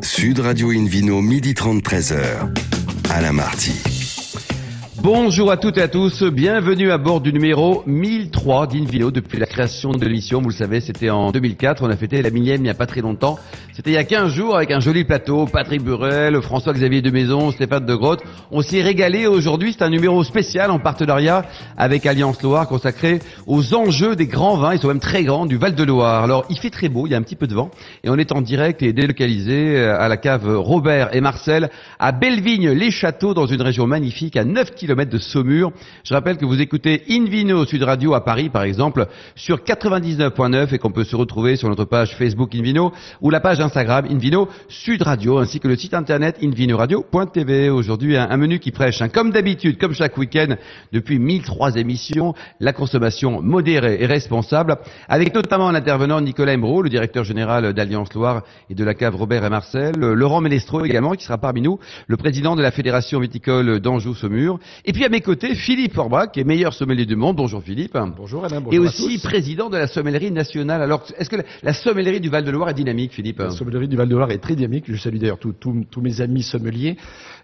Sud Radio Invino, midi 30, 13h. Alain Marty. Bonjour à toutes et à tous, bienvenue à bord du numéro 1003 d'Invino depuis la création de l'émission. Vous le savez, c'était en 2004, on a fêté la millième il n'y a pas très longtemps. C'était il y a 15 jours avec un joli plateau, Patrick Burel, François-Xavier de Maison, Stéphane de Grotte. On s'est régalé aujourd'hui, c'est un numéro spécial en partenariat avec Alliance Loire consacré aux enjeux des grands vins, ils sont même très grands, du Val-de-Loire. Alors il fait très beau, il y a un petit peu de vent et on est en direct et délocalisé à la cave Robert et Marcel à Bellevigne-les-Châteaux dans une région magnifique à 9 km de Saumur. Je rappelle que vous écoutez Invino Sud Radio à Paris, par exemple, sur 99.9 et qu'on peut se retrouver sur notre page Facebook Invino ou la page Instagram Invino Sud Radio, ainsi que le site internet invinoradio.tv. Aujourd'hui, un, menu qui prêche, hein, comme d'habitude, comme chaque week-end, depuis 1003 émissions, la consommation modérée et responsable, avec notamment un intervenant Nicolas Embrault, le directeur général d'Alliance Loire et de la cave Robert et Marcel, Laurent Ménestro également, qui sera parmi nous, le président de la Fédération viticole d'Anjou-Saumur, et puis à mes côtés, Philippe Forbach, qui est meilleur sommelier du monde. Bonjour Philippe. Bonjour Alain, bonjour Et aussi président de la sommellerie nationale. Alors, est-ce que la sommellerie du Val-de-Loire est dynamique, Philippe? La sommellerie du Val-de-Loire est très dynamique. Je salue d'ailleurs tous mes amis sommeliers.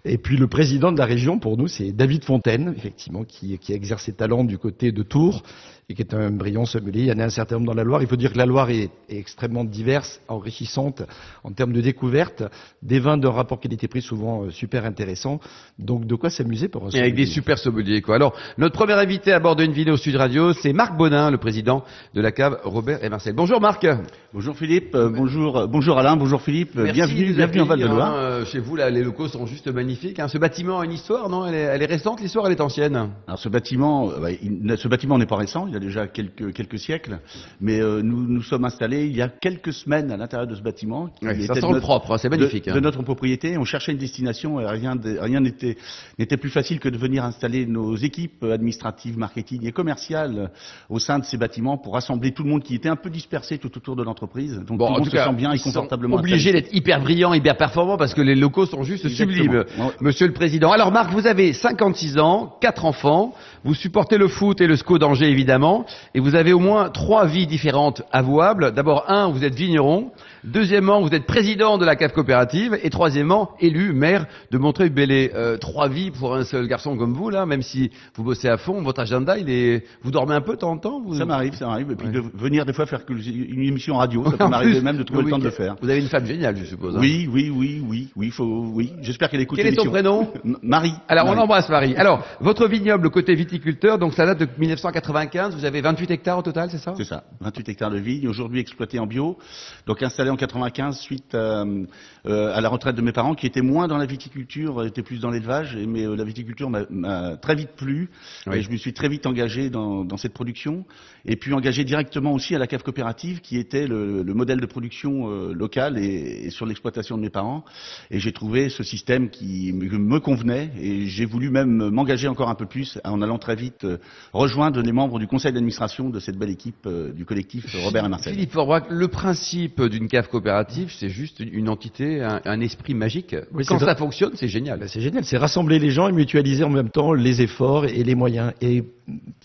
Et puis le président de la région, pour nous, c'est David Fontaine, effectivement, qui, qui a exercé talent du côté de Tours et qui est un brillant sommelier. Il y en a un certain nombre dans la Loire. Il faut dire que la Loire est, est extrêmement diverse, enrichissante en termes de découverte, des vins d'un rapport qualité-prix souvent euh, super intéressant. Donc de quoi s'amuser pour un Et avec des super sommeliers, quoi. Alors, notre premier invité à bord d'une vidéo Sud Radio, c'est Marc Bonin, le président de la cave Robert et Marcel. Bonjour Marc. Bonjour Philippe, euh, bonjour, bonjour Alain, bonjour Philippe, Merci bienvenue, bienvenue en Val-de-Loire. Hein, chez vous, là, les locaux sont juste magnifiques. Hein. Ce bâtiment a une histoire, non? Elle est, elle est récente, l'histoire, elle est ancienne. Alors ce bâtiment, euh, bah, ce bâtiment n'est pas récent, il a déjà quelques, quelques siècles, mais euh, nous nous sommes installés il y a quelques semaines à l'intérieur de ce bâtiment. qui Ouais, ça était sent le propre, hein, c'est magnifique. De, hein. de notre propriété, on cherchait une destination et rien rien n'était n'était plus facile que de venir installer nos équipes administratives, marketing et commerciales au sein de ces bâtiments pour rassembler tout le monde qui était un peu dispersé tout autour de l'entreprise. Donc Bon, tout le monde se cas, sent bien et confortablement installé. d'être hyper brillants, hyper performants parce que les locaux sont juste Exactement. sublimes. Monsieur le Président. Alors Marc, vous avez 56 ans, quatre enfants, vous supportez le foot et le SCO d'Angers évidemment, et vous avez au moins trois vies différentes avouables. D'abord, un, vous êtes vigneron. Deuxièmement, vous êtes président de la cave coopérative. Et troisièmement, élu maire de Montreuil-Bellay. Euh, trois vies pour un seul garçon comme vous, là, même si vous bossez à fond. Votre agenda, il est... Vous dormez un peu de temps en temps vous... Ça m'arrive, ça m'arrive. Et puis Ouais. de venir des fois faire une émission radio, ça peut m'arriver même de trouver le temps de le faire. Vous avez une femme géniale, je suppose. hein. Oui, oui, oui, oui, oui, faut, oui. J'espère qu'elle écoute Quel est ton prénom? Marie. Alors, on embrasse Marie. Alors, votre vignoble côté viticulteur, donc ça date de 1995. Vous avez 28 hectares au total, c'est ça? C'est ça, 28 hectares de vigne, aujourd'hui exploité en bio, donc installé en 95 suite euh, euh, à la retraite de mes parents qui étaient moins dans la viticulture, étaient plus dans l'élevage, mais euh, la viticulture m'a- m'a très vite plu, Oui. et je me suis très vite engagé dans, dans cette production, et puis engagé directement aussi à la cave coopérative qui était le, le modèle de production euh, local et, et sur l'exploitation de mes parents, et j'ai trouvé ce système qui me me convenait, et j'ai voulu même m'engager encore un peu plus en allant très vite euh, rejoindre les membres du conseil d'administration de cette belle équipe euh, du collectif Robert et Marcel. Philippe Forbach, le principe d'une cave coopérative, c'est juste une entité, un, un esprit magique. Oui, Quand ça. fonctionne, c'est génial. Ben, c'est génial, c'est rassembler les gens et mutualiser en même temps les efforts et les moyens et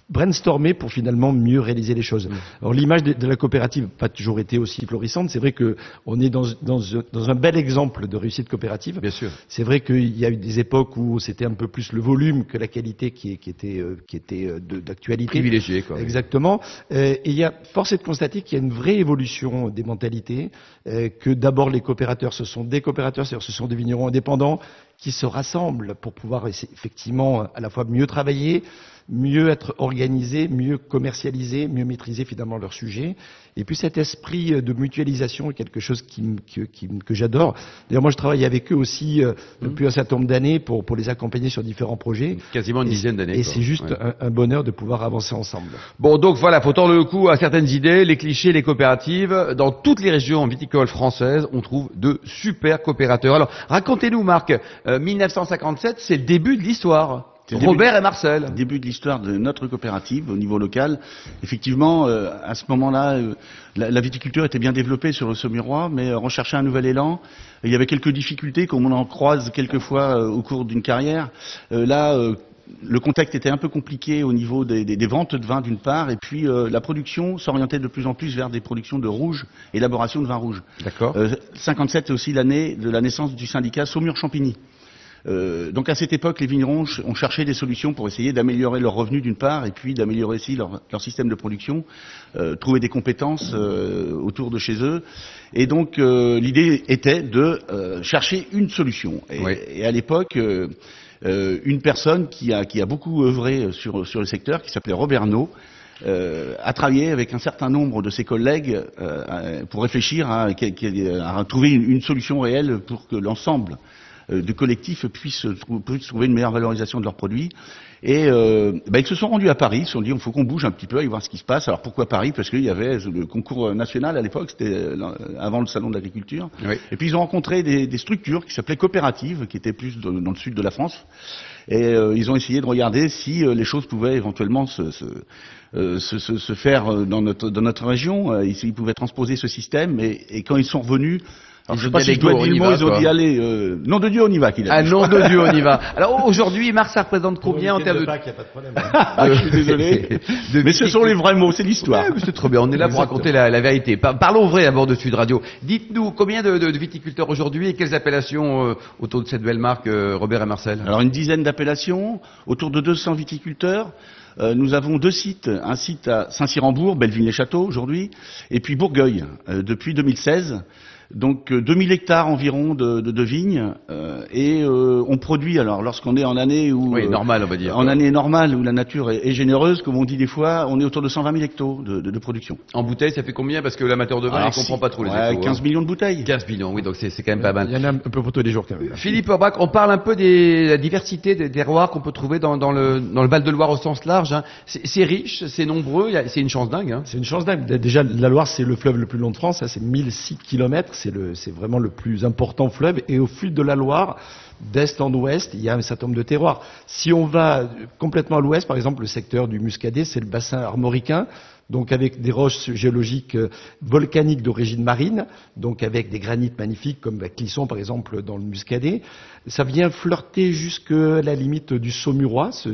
brainstormer pour finalement mieux réaliser les choses. Alors l'image de, de la coopérative n'a pas toujours été aussi florissante. C'est vrai que on est dans, dans, dans un bel exemple de réussite coopérative. Bien sûr. C'est vrai qu'il y a eu des époques où c'était un peu plus le volume que la qualité qui, était, euh, qui était euh, d'actualité. Privilégié, quoi. Exactement. Euh, et il y a force est de constater qu'il y a une vraie évolution des mentalités, que d'abord les coopérateurs, ce sont des coopérateurs, c'est-à-dire ce sont des vignerons indépendants qui se rassemblent pour pouvoir effectivement à la fois mieux travailler, mieux être organisés, mieux commercialiser, mieux maîtriser finalement leur sujet. Et puis cet esprit euh, de mutualisation est quelque chose qui, qui me- que j'adore. D'ailleurs, moi, je travaille avec eux aussi euh, depuis un certain nombre d'années pour, pour les accompagner sur différents projets. Quasiment une Et- dizaine d'années. Et c'est juste Ouais. un, un bonheur de pouvoir avancer ensemble. Bon, donc voilà, faut tordre le cou à certaines idées, les clichés, les coopératives. Dans toutes les régions viticoles françaises, on trouve de super coopérateurs. Alors, racontez-nous, Marc, euh, 1957, c'est le début de l'histoire. Début Robert et Marcel. Début de l'histoire de notre coopérative au niveau local. Effectivement, euh, à ce moment-là, euh, la, la viticulture était bien développée sur le Saumurois, mais euh, on cherchait un nouvel élan. Il y avait quelques difficultés, comme on en croise quelquefois euh, au cours d'une carrière. Euh, là, euh, le contexte était un peu compliqué au niveau des, des- des ventes de vin d'une part, et puis euh, la production s'orientait de plus en plus vers des productions de rouge, élaboration de vin rouge. D'accord. Euh, 57 est aussi l'année de la naissance du syndicat Saumur-Champigny. Euh, donc à cette époque, les vignerons ont cherché des solutions pour essayer d'améliorer leurs revenus d'une part, et puis d'améliorer aussi leur, leur système de production, euh, trouver des compétences euh, autour de chez eux. Et donc l'idée était de chercher une solution. Et, Oui. et à l'époque, une personne qui a, qui a beaucoup œuvré sur, sur le secteur, qui s'appelait Robert euh, a travaillé avec un certain nombre de ses collègues euh, pour réfléchir à, à trouver une, une solution réelle pour que l'ensemble euh, du collectif puisse, trou- puisse trouver une meilleure valorisation de leurs produits. Et euh, ben, ils se sont rendus à Paris, ils se sont dit il faut qu'on bouge un petit peu, aller voir ce qui se passe. Alors pourquoi Paris? Parce qu'il y avait le concours national à l'époque, c'était euh, avant le salon de l'agriculture. Oui. Et puis ils ont rencontré des, des structures qui s'appelaient coopératives, qui étaient plus dans, dans le sud de la France. Et euh, ils ont essayé de regarder si euh, les choses pouvaient éventuellement se, se, euh, se, se- se faire euh, dans notre, dans notre région. Euh, ils, ils pouvaient transposer ce système. Et, et quand ils sont revenus, alors, Ils je sais pas si je dois dire le mot, ils ont dit allez, euh, nom de Dieu, on y va. Qu'il a Ah dit. nom de Dieu, on y va. Alors aujourd'hui, Marc, ça représente combien en termes de... il n'y a pas de problème. Ah, je suis désolé. de Mais ce sont les vrais mots, c'est l'histoire. Ouais, c'est trop bien. On est là pour raconter la, la vérité. Par- parlons vrai à bord de Sud Radio. Dites-nous combien de, de- de viticulteurs aujourd'hui et quelles appellations euh, autour de cette belle marque, euh, Robert et Marcel? Alors une dizaine d'appellations, autour de 200 viticulteurs. Euh, nous avons deux sites, un site à Saint-Cyr-en-Bourg, Belleville-les-Châteaux aujourd'hui, et puis Bourgueil euh, depuis 2016. Donc euh, 2000 hectares environ de, de, de vignes euh, et euh, on produit alors lorsqu'on est en année où Oui, euh, normal, on va dire. en année normale où la nature est, est généreuse, comme on dit des fois, on est autour de 120 000 hectos de, de, de production. En bouteille, ça fait combien? Parce que l'amateur de vin, Alors, il comprend si- pas trop les ouais, échos, 15 hein. millions de bouteilles. 15 millions, oui, donc c'est c'est quand même pas mal. Il y en a un peu pour tous les jours quand même. Philippe Orbach, on parle un peu des la diversité des terroirs qu'on peut trouver dans, dans le, dans le Val-de-Loire au sens large. hein. C'est c'est riche, c'est nombreux, il y a- c'est une chance dingue. Hein. C'est une chance dingue. Déjà, la Loire, c'est le fleuve le plus long de France. Ça, c'est 1006 kilomètres. C'est vraiment le plus important fleuve. Et au fil de la Loire, d'est en ouest, il y a un certain nombre de terroirs. Si on va complètement à l'ouest, par exemple, le secteur du Muscadet, c'est le bassin armoricain. Donc avec des roches géologiques euh, volcaniques d'origine marine, donc avec des granites magnifiques comme bah, Clisson par exemple dans le Muscadet, ça vient flirter jusque à la limite du Saumurois, ce,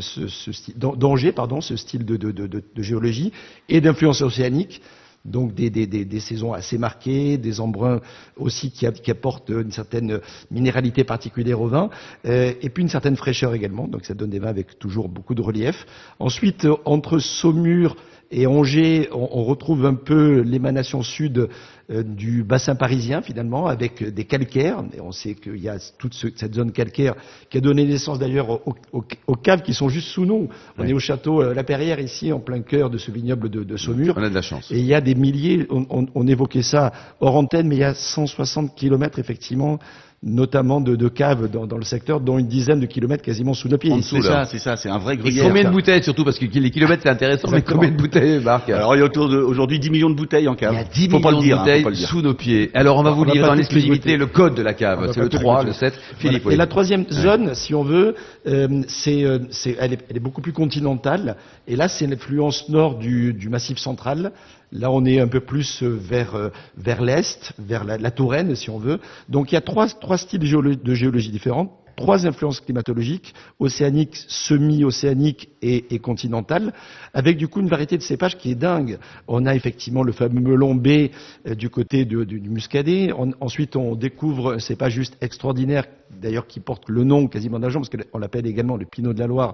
d'Angers pardon, ce style de- de géologie et d'influence océanique. Donc des, des, des, des saisons assez marquées, des embruns aussi qui, apportent une certaine minéralité particulière au vin, euh, et puis une certaine fraîcheur également. Donc ça donne des vins avec toujours beaucoup de relief. Ensuite, euh, entre Saumur et Angers, on, on retrouve un peu l'émanation sud euh, du bassin parisien finalement, avec des calcaires. Et on sait qu'il y a toute ce- cette zone calcaire qui a donné naissance d'ailleurs aux, aux- aux caves qui sont juste sous nous. On est au château euh, La Perrière ici, en plein cœur de ce vignoble de, de Saumur. On a de la chance. Et il y a des milliers, on, on- on évoquait ça hors antenne, mais il y a 160 kilomètres effectivement, notamment de, de caves dans, dans le secteur, dont une dizaine de kilomètres quasiment sous nos pieds. En C'est ça, c'est ça, c'est un vrai Et gruyère. combien de bouteilles surtout Parce que les kilomètres c'est intéressant, mais combien de bouteilles, Marc? Alors il y a autour de aujourd'hui 10 millions de bouteilles en cave. Il y a 10 faut millions pas le dire, de hein, bouteilles pas sous nos pieds. Alors on va On vous les l'exclusivité goûter. le code de la cave. C'est le toutes les 3, goûter. le 7. Voilà. Philippe, Et oui. la troisième zone, si on veut, euh, c'est, euh, c'est- elle, est, elle est beaucoup plus continentale. Et là, c'est l'influence nord du, du massif central. Là, on est un peu plus euh, vers, euh, vers l'est, vers la, Touraine, si on veut. Donc, il y a trois, trois styles de géolo- de géologie différents. Trois influences climatologiques, océaniques, semi-océaniques et, continentales, avec du coup une variété de cépages qui est dingue. On a effectivement le fameux melon B euh, du côté du, Muscadet. Ensuite, on découvre un cépage juste extraordinaire, d'ailleurs qui porte le nom quasiment d'un genre, parce qu'on l'appelle également le Pinot de la Loire,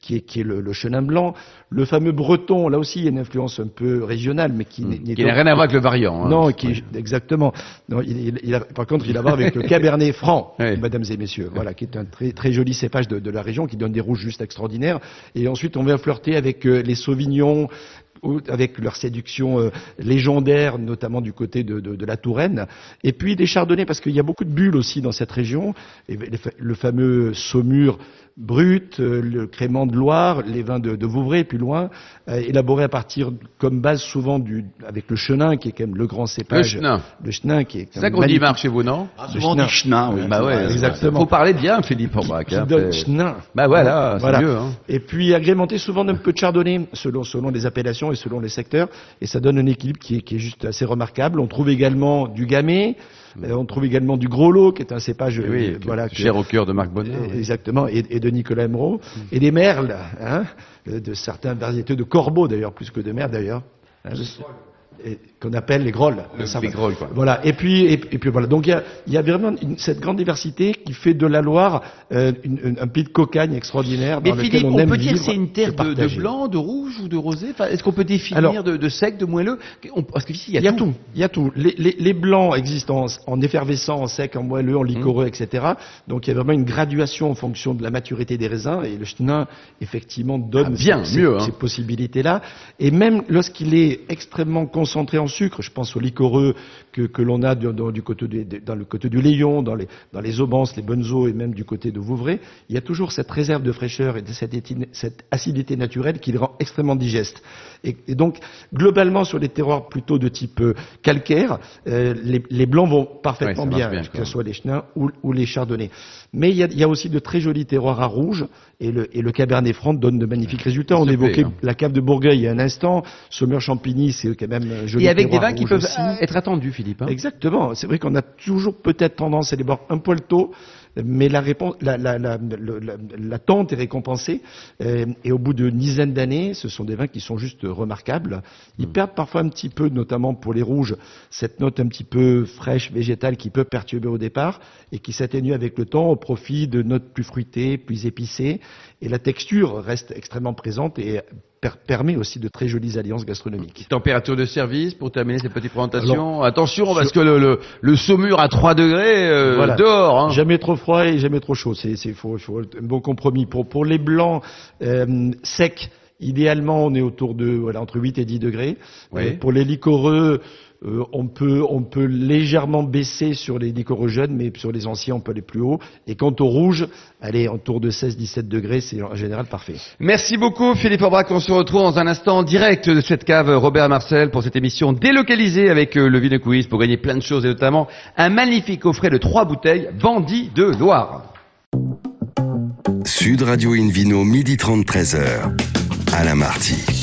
qui est, qui est le, le chenin blanc. Le fameux breton, là aussi, il y a une influence un peu régionale, mais qui, n'est- Mmh. Qui n'a rien à voir avec le variant. hein. non, qui exactement. Non, il, il- il a- par contre, il a à voir avec le Cabernet Franc, Oui. mesdames et messieurs, voilà, qui est un très très joli cépage de, de la région, qui donne des rouges juste extraordinaires. Et ensuite, on vient flirter avec euh, les Sauvignons, avec leur séduction euh, légendaire, notamment du côté de, de- de la Touraine, et puis des chardonnays, parce qu'il y a beaucoup de bulles aussi dans cette région, et le fameux Saumur brut, euh, le crément de Loire, les vins de, de Vouvray, plus loin, euh, élaborés à partir, comme base souvent, du, avec le chenin, qui est quand même le grand Le cépage. chenin. Le chenin, qui est C'est ça qu'on dit, Marc, chez vous, non? Ah, Le souvent on chenin. dit chenin, oui. Bah ouais, exactement. Faut parler bien, Philippe Orbach. qui hein, donne c'est- chenin. Bah voilà, c'est Voilà. mieux. Hein. Et puis agrémenté souvent d'un peu de chardonnay, selon, selon les appellations et selon les secteurs. Et ça donne un équilibre qui est, qui est juste assez remarquable. On trouve également du gamay, Euh, on trouve également du gros lot, qui est un cépage, Oui, euh, voilà, que- cher au cœur de Marc Bonnet. Exactement, et, et de Nicolas Emeraude, et des merles, hein, euh, de certaines variétés de corbeaux d'ailleurs, plus que de merles d'ailleurs, hein, qu'on appelle les grolles. Le- les grolles, quoi. Voilà, et puis, et, et puis voilà. Donc il y a, il y a vraiment une- cette grande diversité qui fait de la Loire euh, une- une- un pays de cocagne extraordinaire. Mais dans lequel Philippe, on, aime peut dire que c'est une terre de, blanc, de rouge ou de rosé? Enfin, Est-ce qu'on peut définir Alors- de, de sec, de moelleux? On- Parce qu'ici, il y a, Il y a tout, il y a tout. Les, les- les blancs existent en, en effervescent, en sec, en moelleux, en liquoreux, etc. Donc il y a vraiment une graduation en fonction de la maturité des raisins et le Chenin effectivement donne Ah, bien, ces, mieux, ces- hein. ces possibilités-là. Et même lorsqu'il est extrêmement concentré en sucre, je pense au liquoreux que, que l'on a du, dans, du côté du, dans le côté du Léon, dans les, dans les Aubances, les bonnes eaux et même du côté de Vouvray, il y a toujours cette réserve de fraîcheur et de cette, cette acidité naturelle qui le rend extrêmement digeste. Et, et donc, globalement, sur les terroirs plutôt de type euh, calcaire, euh, les, les blancs vont parfaitement Ouais, bien, bien, que ce soit les chenins ou, ou les chardonnays. Mais il y, a, il y a aussi de très jolis terroirs à rouge, et le, et le cabernet franc donne de magnifiques résultats. On évoquait hein. la cave de Bourgueil il y a un instant, Saumur Champigny, c'est quand même joli Et avec des vins qui peuvent aussi. être attendus, Philippe. hein. Exactement. C'est vrai qu'on a toujours peut-être tendance à les boire un poil tôt, mais la réponse, la, la, la, la- l'attente est récompensée. Euh, et au bout d'une dizaine d'années, ce sont des vins qui sont juste remarquables. Ils Hmm. perdent parfois un petit peu, notamment pour les rouges, cette note un petit peu fraîche, végétale, qui peut perturber au départ et qui s'atténue avec le temps au profit de notes plus fruitées, plus épicées. Et la texture reste extrêmement présente et per- permet aussi de très jolies alliances gastronomiques. Température de service pour terminer cette petite présentation. Alors, Attention parce que le, le, le saumur à 3 degrés euh, Voilà. dehors. Hein. Jamais trop froid et jamais trop chaud. C'est, c'est, faut, faut un bon compromis. Pour, pour les blancs euh, secs, idéalement, on est autour de voilà entre 8 et 10 degrés. Oui. Euh, pour les liquoreux, euh, on peut on peut légèrement baisser sur les jeunes, mais sur les anciens, on peut aller plus haut. Et quant au rouge, allez autour de 16-17 degrés, c'est en général parfait. Merci beaucoup Philippe Aubrac. On se retrouve dans un instant en direct de cette cave Robert Marcel pour cette émission délocalisée avec euh, le Vino Quiz pour gagner plein de choses et notamment un magnifique coffret de trois bouteilles Bandit de Loire. Sud Radio Invino, midi 30, 13h. Alain Marty.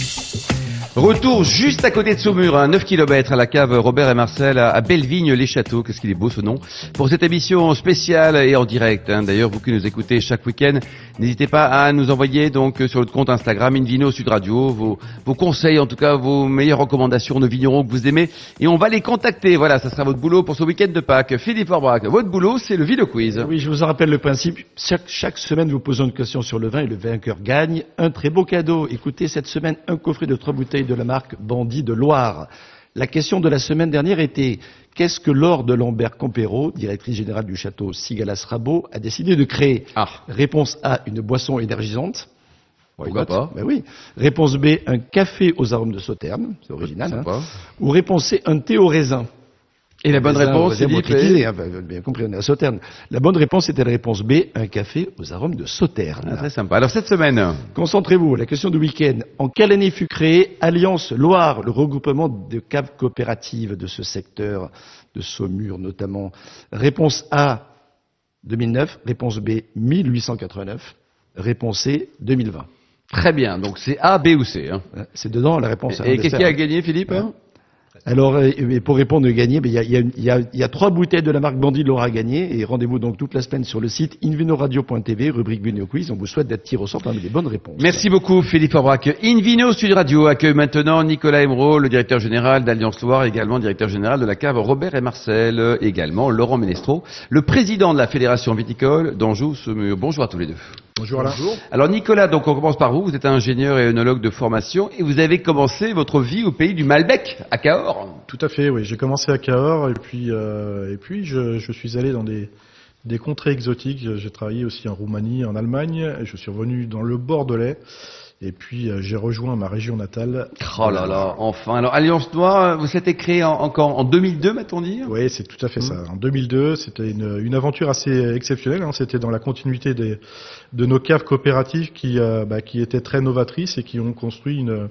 Retour juste à côté de Saumur, à 9 km à la cave Robert et Marcel à Bellevigne-les-Châteaux. Qu'est-ce qu'il est beau ce nom. Pour cette émission spéciale et en direct. hein. D'ailleurs, vous qui nous écoutez chaque week-end, n'hésitez pas à nous envoyer donc sur notre compte Instagram Invino Sud Radio vos, vos conseils, en tout cas vos meilleures recommandations de vignerons que vous aimez. Et on va les contacter. Voilà, ça sera votre boulot pour ce week-end de Pâques. Philippe Aubrac, votre boulot, c'est le Vino Quiz. Oui, je vous en rappelle le principe. Chaque, chaque semaine, vous posons une question sur le vin et le vainqueur gagne un très beau cadeau. Écoutez, cette semaine, un coffret de trois bouteilles de la marque Bandit de Loire. La question de la semaine dernière était qu'est-ce que Laure de Lambert-Compéro, directrice générale du château Sigalas-Rabot, a décidé de créer? Ah. Réponse A, une boisson énergisante. Pourquoi pas? Ben oui. Réponse B, un café aux arômes de sauterne. C'est original. hein. Ou réponse C, un thé au raisin. Et la bonne Raisin, réponse, raisin Philippe motritisé, est- hein, ben, bien compris, on est à Sauterne. La bonne réponse était la réponse B, un café aux arômes de sauterne. Ah, très sympa. Alors cette semaine, Concentrez-vous, la question du week-end. En quelle année fut créée Alliance Loire, le regroupement de caves coopératives de ce secteur, de Saumur notamment? Réponse A, 2009. Réponse B, 1889. Réponse C, 2020. très bien. Donc c'est A, B ou C. Hein. C'est dedans la réponse. Et hein, qu'est-ce y a gagner, Philippe hein? Alors, euh, et pour répondre gagner, il y, a, y a trois bouteilles de la marque Bandit de Laura à gagner. Et rendez-vous donc toute la semaine sur le site invinoradio.tv, rubrique Bunny Quiz. On vous souhaite d'être tiré au sort parmi les bonnes réponses. Merci beaucoup Philippe Aubrac. Invino Studio Radio accueille maintenant Nicolas Emeraude, le directeur général d'Alliance Loire, également directeur général de la cave Robert et Marcel, également Laurent Ménestro, le président de la Fédération viticole d'Anjou-Saumur. Bonjour à tous les deux. Bonjour Alain. Alors Nicolas, donc on commence par vous, vous êtes ingénieur et œnologue de formation et vous avez commencé votre vie au pays du Malbec, à Cahors. Tout à fait, oui. J'ai commencé à Cahors et puis, euh, et puis je, je suis allé dans des, des contrées exotiques. J'ai travaillé aussi en Roumanie, en Allemagne. Et je suis revenu dans le Bordelais. Et puis euh, j'ai rejoint ma région natale. Oh là là, enfin. Alors Alliance Noire, vous êtes créé en, encore en 2002, m'a-t-on dit? Oui, c'est tout à fait ça. En 2002, c'était une, une aventure assez exceptionnelle. hein. C'était dans la continuité des, de nos caves coopératives qui, euh, bah, qui étaient très novatrices et qui ont construit une,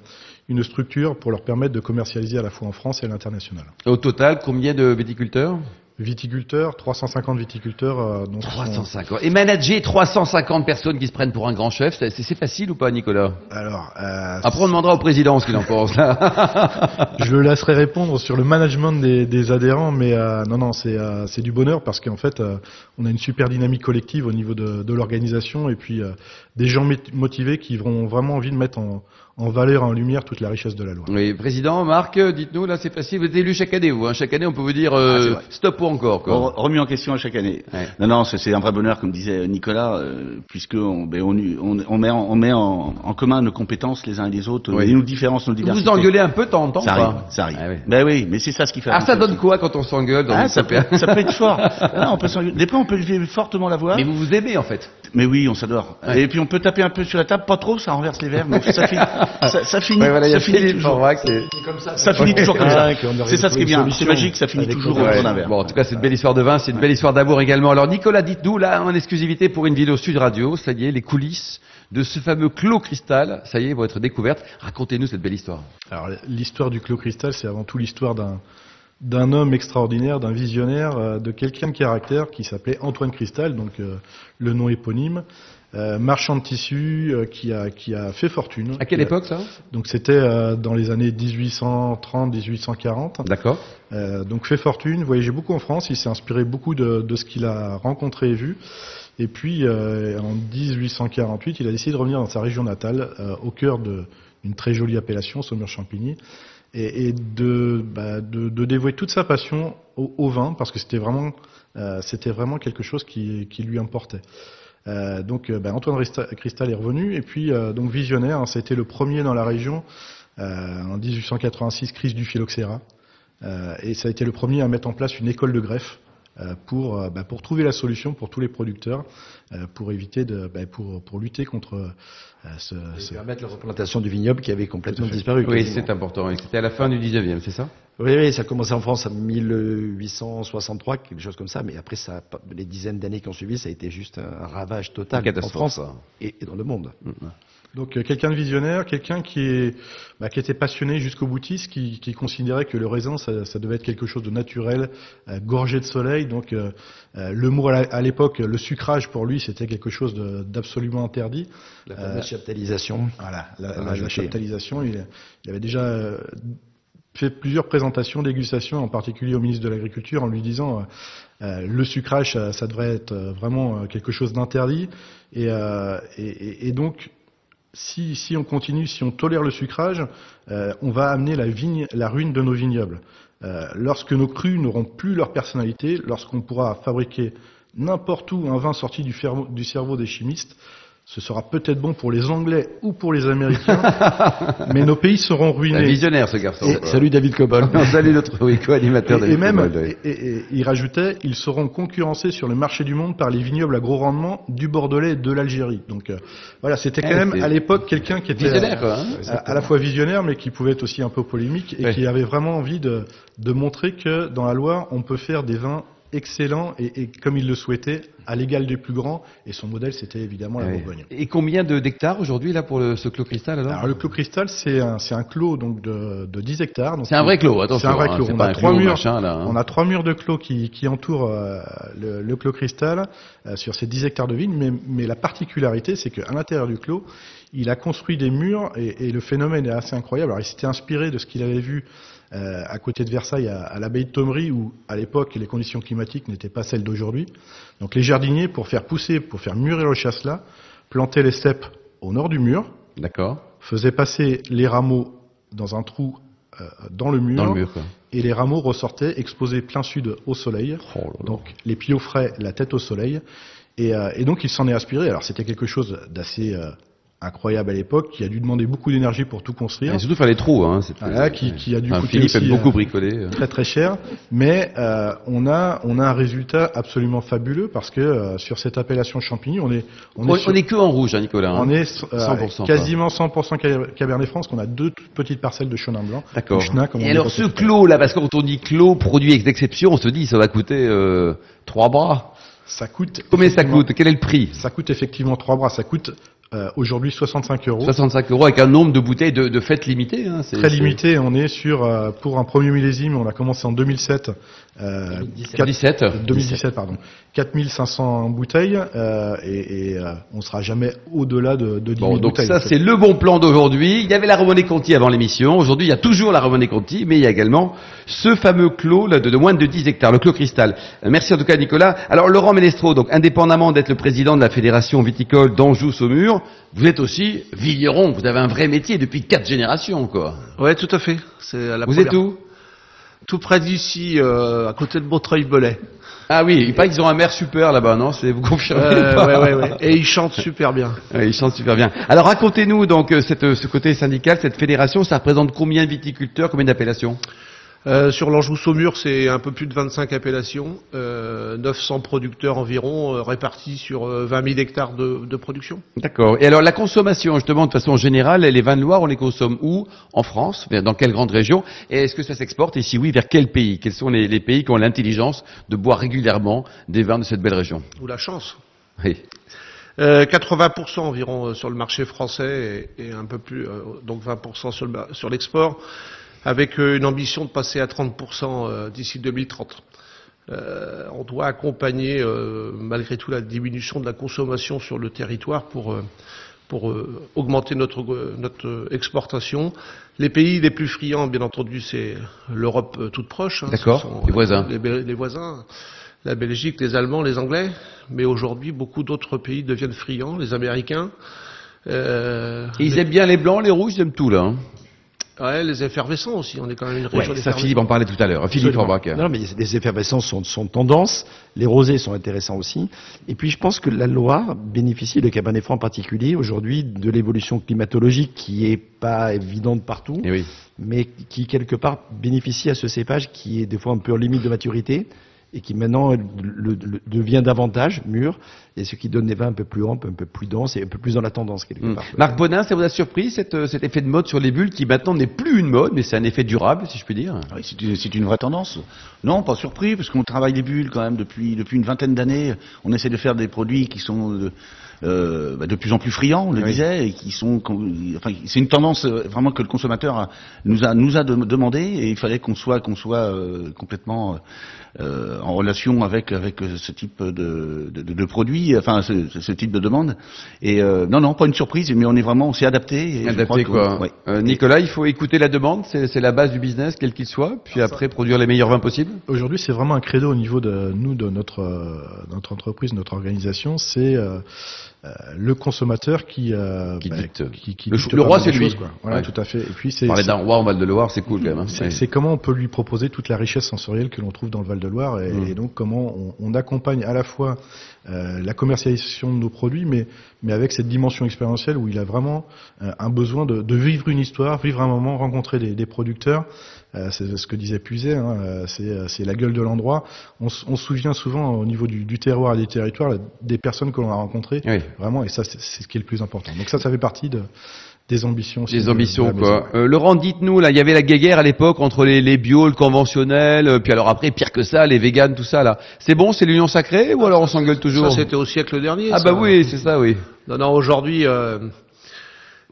une structure pour leur permettre de commercialiser à la fois en France et à l'international. Au total, combien de viticulteurs? Viticulteurs, 350 viticulteurs. euh, donc, sont- 350. Et manager 350 personnes qui se prennent pour un grand chef, c'est facile ou pas, Nicolas? Alors, euh, Après, on demandera au président ce qu'il en pense. Là. je le laisserai répondre sur le management des, des adhérents, mais euh, non, non, c'est euh, c'est du bonheur parce qu'en fait, euh, on a une super dynamique collective au niveau de, de l'organisation et puis euh, des gens motivés qui auront vraiment envie de mettre en, en valeur, en lumière toute la richesse de la loi. Oui, président, Marc, dites-nous, là, c'est facile. Vous êtes élu chaque année, vous. hein. Chaque année, on peut vous dire euh, Ah, stop ou encore. Quoi. Re- remis en question à chaque année. Ouais. Non, non, c'est un vrai bonheur, comme disait Nicolas, euh, puisque on, ben, on, on, on met, en, on met en, en commun nos compétences les uns et les autres, Oui. et nos différences, nos diversités. vous engueulez un peu de temps en temps Ça arrive, ça arrive. Ah, oui. Ben oui, mais c'est ça ce qui fait. Ah, ça donne aussi. quoi quand on s'engueule dans Ah, ça, peut, coopéra- ça peut être fort. Ah, on peut s'engueuler. Des fois, on peut lever fortement la voix. Mais vous vous aimez, en fait. Mais oui, on s'adore. Ouais. Et puis on peut taper un peu sur la table, pas trop, ça renverse les verres, mais ça, finit, ça, ça finit, Ouais, voilà, ça toujours. Morvac, c'est- Ça finit toujours comme ça. C'est ça ce qui est bien. C'est magique, ça finit toujours Ouais. d'un verre. Bon, en tout cas, c'est une belle histoire de vin, c'est une belle histoire d'amour également. Alors, Nicolas, dites-nous, là, en exclusivité pour une vidéo Sud Radio, ça y est, les coulisses de ce fameux Clos Cristal, ça y est, vont être découvertes. Racontez-nous cette belle histoire. Alors l'histoire du Clos Cristal, c'est avant tout l'histoire d'un d'un homme extraordinaire, d'un visionnaire, euh, de quelqu'un de caractère qui s'appelait Antoine Cristal, donc euh, le nom éponyme, euh, marchand de tissus euh, qui a qui a fait fortune. À quelle époque, ça? Donc c'était euh, dans les années 1830-1840. D'accord. Euh, donc fait fortune, voyageait beaucoup en France, il s'est inspiré beaucoup de, de ce qu'il a rencontré et vu. Et puis euh, en 1848, il a décidé de revenir dans sa région natale, euh, au cœur d'une très jolie appellation, Saumur-Champigny, et, et de, bah, de, de dévouer toute sa passion au, au vin, parce que c'était vraiment, euh, c'était vraiment quelque chose qui, qui lui importait. Euh, donc euh, bah, Antoine Rista- Cristal est revenu, et puis euh, donc visionnaire, hein, ça a été le premier dans la région euh, en 1886, crise du phylloxéra. Euh, et ça a été le premier à mettre en place une école de greffe euh, pour, euh, bah, pour trouver la solution pour tous les producteurs, euh, pour éviter de, bah, pour, pour lutter contre euh, ce, ce- permettre la replantation du vignoble qui avait complètement disparu. Oui, c'est important. Et C'était à la fin du 19e, c'est ça? Oui, oui, ça a commencé en France en 1863, quelque chose comme ça, mais après, ça, les dizaines d'années qui ont suivi, ça a été juste un, ravage total en catastrophe, France ça. et, et dans le monde. Donc euh, quelqu'un de visionnaire, quelqu'un qui, est, bah, qui était passionné jusqu'au boutiste, qui, qui considérait que le raisin, ça, ça devait être quelque chose de naturel, euh, gorgé de soleil. Donc euh, euh, le mot à l'époque, le sucrage pour lui, c'était quelque chose d'absolument interdit. La chaptalisation. Voilà, la, à la- la rajouter. chaptalisation, il, il avait déjà euh, fait plusieurs présentations, dégustations, en particulier au ministre de l'Agriculture, en lui disant euh, euh, le sucrage, ça, ça devrait être euh, vraiment euh, quelque chose d'interdit. Et, euh, et, et- donc, si, si on continue, si on tolère le sucrage, euh, on va amener la, vigne, la ruine de nos vignobles. Lorsque nos crus n'auront plus leur personnalité, lorsqu'on pourra fabriquer n'importe où un vin sorti du cerveau des chimistes, ce sera peut-être bon pour les Anglais ou pour les Américains, mais nos pays seront Un ruinés. visionnaire, ce garçon. Et salut David Cobol. On salue notre oui, co-animateur Et, de et même, Football, oui. et, et- et il rajoutait, ils seront concurrencés sur le marché du monde par les vignobles à gros rendement du Bordelais et de l'Algérie. Donc euh, voilà, c'était quand Eh, même c'est- à l'époque quelqu'un qui était Visionnaire, hein à, à la fois visionnaire, mais qui pouvait être aussi un peu polémique et qui avait vraiment envie de, de montrer que dans la Loire, on peut faire des vins excellents et, et comme il le souhaitait, à l'égal des plus grands. Et son modèle, c'était évidemment la Ouais. Bourgogne. Et combien de d'hectares aujourd'hui là pour le, ce clos cristal alors, Alors le clos cristal, c'est un, un clos donc de, de 10 hectares. C'est un vrai clos, attention. C'est un vrai hein, clos. On a trois murs. machin, là, hein. On a trois murs de clos qui, qui entourent euh, le, le clos cristal euh, sur ces 10 hectares de vigne, mais, mais la particularité, c'est qu'à l'intérieur du clos, il a construit des murs et, et le phénomène est assez incroyable. Alors il s'était inspiré de ce qu'il avait vu euh, à côté de Versailles, à, à l'abbaye de Thomery, où à l'époque les conditions climatiques n'étaient pas celles d'aujourd'hui. Donc les jardiniers, pour faire pousser, pour faire mûrir le chasselas, plantaient les steppes au nord du mur, D'accord. faisaient passer les rameaux dans un trou euh, dans le mur, Dans le mur quoi. et les rameaux ressortaient exposés plein sud au soleil. Oh là là. Donc les pieds au frais, la tête au soleil. Et, euh, et donc il s'en est inspiré. Alors c'était quelque chose d'assez euh, incroyable à l'époque, qui a dû demander beaucoup d'énergie pour tout construire. Et surtout faire les trous. Hein, c'est- Voilà, qui, qui a dû Enfin, coûter Philippe aussi, aime beaucoup euh, bricoler. euh. très très cher, mais euh, on a on a un résultat absolument fabuleux parce que euh, sur cette appellation Champigny, on est on On, est, sur- on est que en rouge, hein, Nicolas. hein. on est euh, 100%, quoi. quasiment 100% Cab- Cabernet France, qu'on a deux toutes petites parcelles de Chenin Blanc. D'accord. Et alors ce clos là, parce que quand on dit clos, produit d'exception, on se dit ça va coûter euh, trois bras. ça coûte Combien ça coûte? Quel est le prix? Ça coûte effectivement trois bras. Ça coûte Euh, Aujourd'hui 65 euros. 65 euros avec un nombre de bouteilles de, de fêtes limité. Hein, Très limité, on est sur, euh, pour un premier millésime, on a commencé en 2007, euh, 17. 2017, pardon, 4500 bouteilles, euh, et, et, euh, on sera jamais au-delà de, de 10 000 Bon, donc bouteilles. ça en fait. c'est le bon plan d'aujourd'hui. Il y avait la Remonée Conti avant l'émission. Aujourd'hui, il y a toujours la Remonée Conti, mais il y a également ce fameux clos là, de, de moins de 10 hectares, le clos cristal. Euh, merci en tout cas Nicolas. Alors Laurent Ménestro, donc indépendamment d'être le président de la Fédération viticole d'Anjou-Saumur, vous êtes aussi vigneron. Vous avez un vrai métier depuis quatre générations, quoi. Ouais, tout à fait. C'est à la vous première- êtes où Tout près d'ici, euh, à côté de Montreuil-Belay. Ah oui, il paraît qu'ils ont un maire super là-bas, non C'est vous confirmez Euh, pas ouais, ouais, ouais. Et ils chantent super bien. Ouais, il chante super bien. Alors racontez-nous donc euh, cette, ce côté syndical, cette fédération, ça représente combien de viticulteurs, combien d'appellations Euh, sur l'Anjou-Saumur, c'est un peu plus de 25 appellations, euh, 900 producteurs environ, euh, répartis sur euh, 20 000 hectares de, de production. D'accord. Et alors la consommation, justement, de façon générale, les vins de Loire, on les consomme où? En France? Dans quelle grande région? Et est-ce que ça s'exporte? Et si oui, vers quel pays? Quels sont les, les pays qui ont l'intelligence de boire régulièrement des vins de cette belle région? Ou la chance. Oui. Euh, 80% environ euh, sur le marché français et, et un peu plus, euh, donc 20% sur le mar- sur l'export, avec euh, une ambition de passer à 30% euh, d'ici 2030. Euh, on doit accompagner euh, malgré tout la diminution de la consommation sur le territoire pour euh, pour euh, augmenter notre notre exportation. Les pays les plus friands, bien entendu, c'est l'Europe toute proche. hein. D'accord, les voisins. Les, les voisins, la Belgique, les Allemands, les Anglais. Mais aujourd'hui, beaucoup d'autres pays deviennent friands, les Américains. Euh, Et ils les, aiment bien les blancs, les rouges, ils aiment tout là. hein. Ouais, les effervescents aussi. On est quand même une Ouais, région ça d'effervescents. Philippe en parlait tout à l'heure. Philippe Absolument. Forbach. Non, mais les effervescences sont, sont tendance. Les rosés sont intéressants aussi. Et puis, je pense que la Loire bénéficie, le Cabernet Franc en particulier, aujourd'hui, de l'évolution climatologique qui est pas évidente partout, Eh oui. mais qui, quelque part, bénéficie à ce cépage qui est des fois un peu en limite de maturité et qui maintenant le- le- devient davantage mûr, et ce qui donne des vins un peu plus amples, un peu plus denses et un peu plus dans la tendance quelque Mm. part. Marc Bonin, ça vous a surpris cette, euh, cet effet de mode sur les bulles qui maintenant n'est plus une mode, mais c'est un effet durable, si je puis dire? Ah oui, c'est une- c'est une vraie tendance. Non, pas surpris, parce qu'on travaille les bulles quand même depuis, depuis une vingtaine d'années. On essaie de faire des produits qui sont euh, euh, bah, de plus en plus friands, on le Oui. disait, et qui sont, enfin, c'est une tendance euh, vraiment que le consommateur a- nous a nous a de- demandé, et il fallait qu'on soit qu'on soit euh, complètement euh, en relation avec avec ce type de, de, de produits, enfin ce, type de demande. Et euh, non, non, pas une surprise, mais on est vraiment, on s'est adapté. Et je Adapté que- quoi. ouais. Euh, Nicolas, il faut écouter la demande, c'est la base du business, quel qu'il soit, puis après produire les meilleurs vins possibles Aujourd'hui, c'est vraiment un credo au niveau de nous, de notre, euh, notre entreprise, notre organisation. C'est euh, euh, le consommateur qui, euh, Qui dicte. qui, qui Le dicte roi, c'est de lui. quoi. Voilà, Ouais. tout à fait. Et puis c'est Parler d'un roi en Val-de-Loire, c'est cool quand même. hein. c'est Ouais. comment on peut lui proposer toute la richesse sensorielle que l'on trouve dans le Val-de-Loire et, Mm. et donc comment on, on accompagne à la fois euh, la commercialisation de nos produits, mais, mais avec cette dimension expérientielle où il a vraiment euh, un besoin de, de vivre une histoire, vivre un moment, rencontrer des, des producteurs. Euh, c'est ce que disait Puiset, hein, c'est la gueule de l'endroit. On, se souvient souvent au niveau du, du terroir et des territoires là, des personnes que l'on a rencontrées, Oui. vraiment, et ça c'est c'est ce qui est le plus important. Donc ça, ça fait partie de, des ambitions. Des de- ambitions, de quoi. Euh, Laurent, dites-nous, là, il y avait la guéguerre à l'époque entre les, les bio, le conventionnel, euh, puis alors après, pire que ça, les véganes, tout ça, là. C'est bon, c'est l'union sacrée, ou alors on s'engueule toujours Ça, c'était au siècle dernier. Ah ça. bah oui, c'est ça, oui. Non, non, aujourd'hui, euh,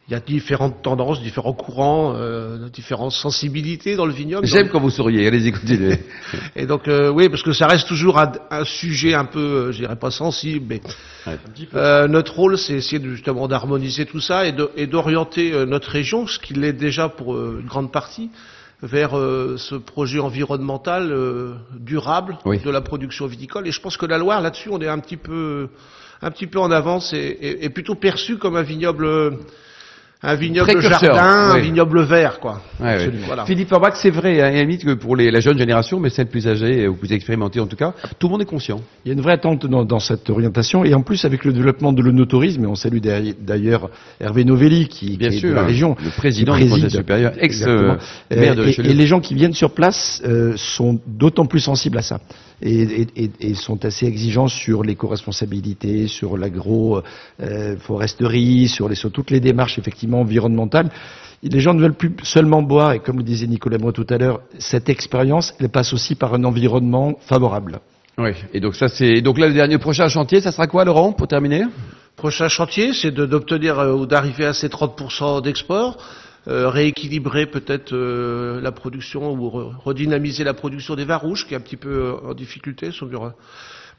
il y a différentes tendances, différents courants, euh, différentes sensibilités dans le vignoble. J'aime quand vous souriez, allez-y, continuez. Et donc, euh, oui, parce que ça reste toujours un, un sujet un peu, euh, je dirais pas sensible, mais Ouais. euh, notre rôle, c'est essayer de, justement d'harmoniser tout ça et de- et d'orienter euh, notre région, ce qu'il est déjà pour euh, une grande partie, vers euh, ce projet environnemental euh, durable Oui. de la production viticole. Et je pense que la Loire, là-dessus, on est un petit peu, un petit peu en avance et, et- et plutôt perçu comme un vignoble. Euh, un vignoble Précurseur, jardin, oui. un vignoble vert, quoi. Ouais. Voilà. Philippe Forbach, c'est vrai, hein, à la limite que pour les, la jeune génération, mais celle plus âgée ou plus expérimentée en tout cas, tout le monde est conscient. Il y a une vraie attente dans, dans cette orientation, et en plus avec le développement de l'onotourisme, et on salue d'ailleurs Hervé Novelli, qui, Bien qui est de la région, le président du Conseil supérieur, ex-maire Euh, de et- Richelieu. et, les gens qui viennent sur place euh, sont d'autant plus sensibles à ça, et, et- et- et sont assez exigeants sur l'éco-responsabilité, sur l'agro-foresterie, sur, les- sur toutes les démarches effectivement environnementales. Les gens ne veulent plus seulement boire, et comme le disait Nicolas Moi tout à l'heure, cette expérience, elle passe aussi par un environnement favorable. Oui. Et donc ça, c'est donc là le dernier prochain chantier, ça sera quoi, Laurent, pour terminer? Prochain chantier, c'est d'obtenir ou d'arriver à ces 30% d'export. Rééquilibrer peut-être la production ou redynamiser la production des vins rouges qui est un petit peu en difficulté sur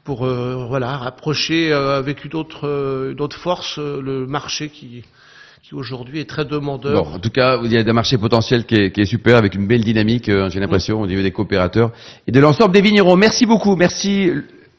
pour voilà rapprocher avec une autre, une autre force le marché qui, qui aujourd'hui est très demandeur. Bon, en tout cas, il y a un marché potentiel qui est, qui est super, avec une belle dynamique, euh, j'ai l'impression, au niveau des coopérateurs et de l'ensemble des vignerons. Merci beaucoup, merci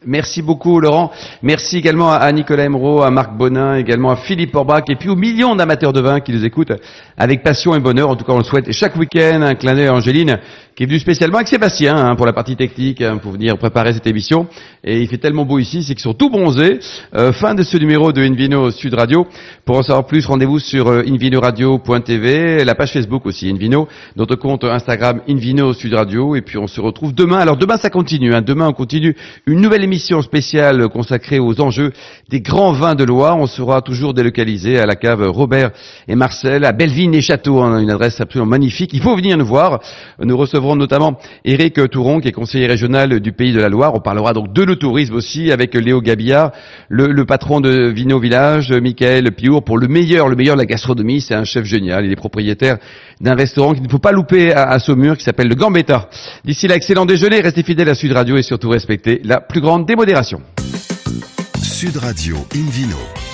Merci beaucoup Laurent. Merci également à Nicolas Emeraux, à Marc Bonin, également à Philippe Orbach et puis aux millions d'amateurs de vin qui nous écoutent avec passion et bonheur. En tout cas, on le souhaite. Chaque week-end, un clin d'œil à Angéline qui est venue spécialement avec Sébastien hein, pour la partie technique, hein, pour venir préparer cette émission. Et il fait tellement beau ici, c'est qu'ils sont tout bronzés. Euh, fin de ce numéro de Invino Sud Radio. Pour en savoir plus, rendez-vous sur euh, invinoradio.tv, la page Facebook aussi Invino, notre compte Instagram Invino Sud Radio. Et puis on se retrouve demain. Alors demain ça continue. Hein. Demain on continue une nouvelle émission spéciale consacrée aux enjeux des grands vins de Loire. On sera toujours délocalisé à la cave Robert et Marcel, à Belleville et Château, hein, une adresse absolument magnifique. Il faut venir nous voir. Nous recevrons notamment Éric Touron, qui est conseiller régional du Pays de la Loire. On parlera donc de le tourisme aussi avec Léo Gabillard, le, patron de Vino Village, Michael Piour, pour le meilleur, le meilleur de la gastronomie. C'est un chef génial. Il est propriétaire d'un restaurant qu'il ne faut pas louper à, à Saumur, qui s'appelle le Gambetta. D'ici là, excellent déjeuner. Restez fidèles à Sud Radio et surtout respectez la plus grande démodération. Sud Radio Invino.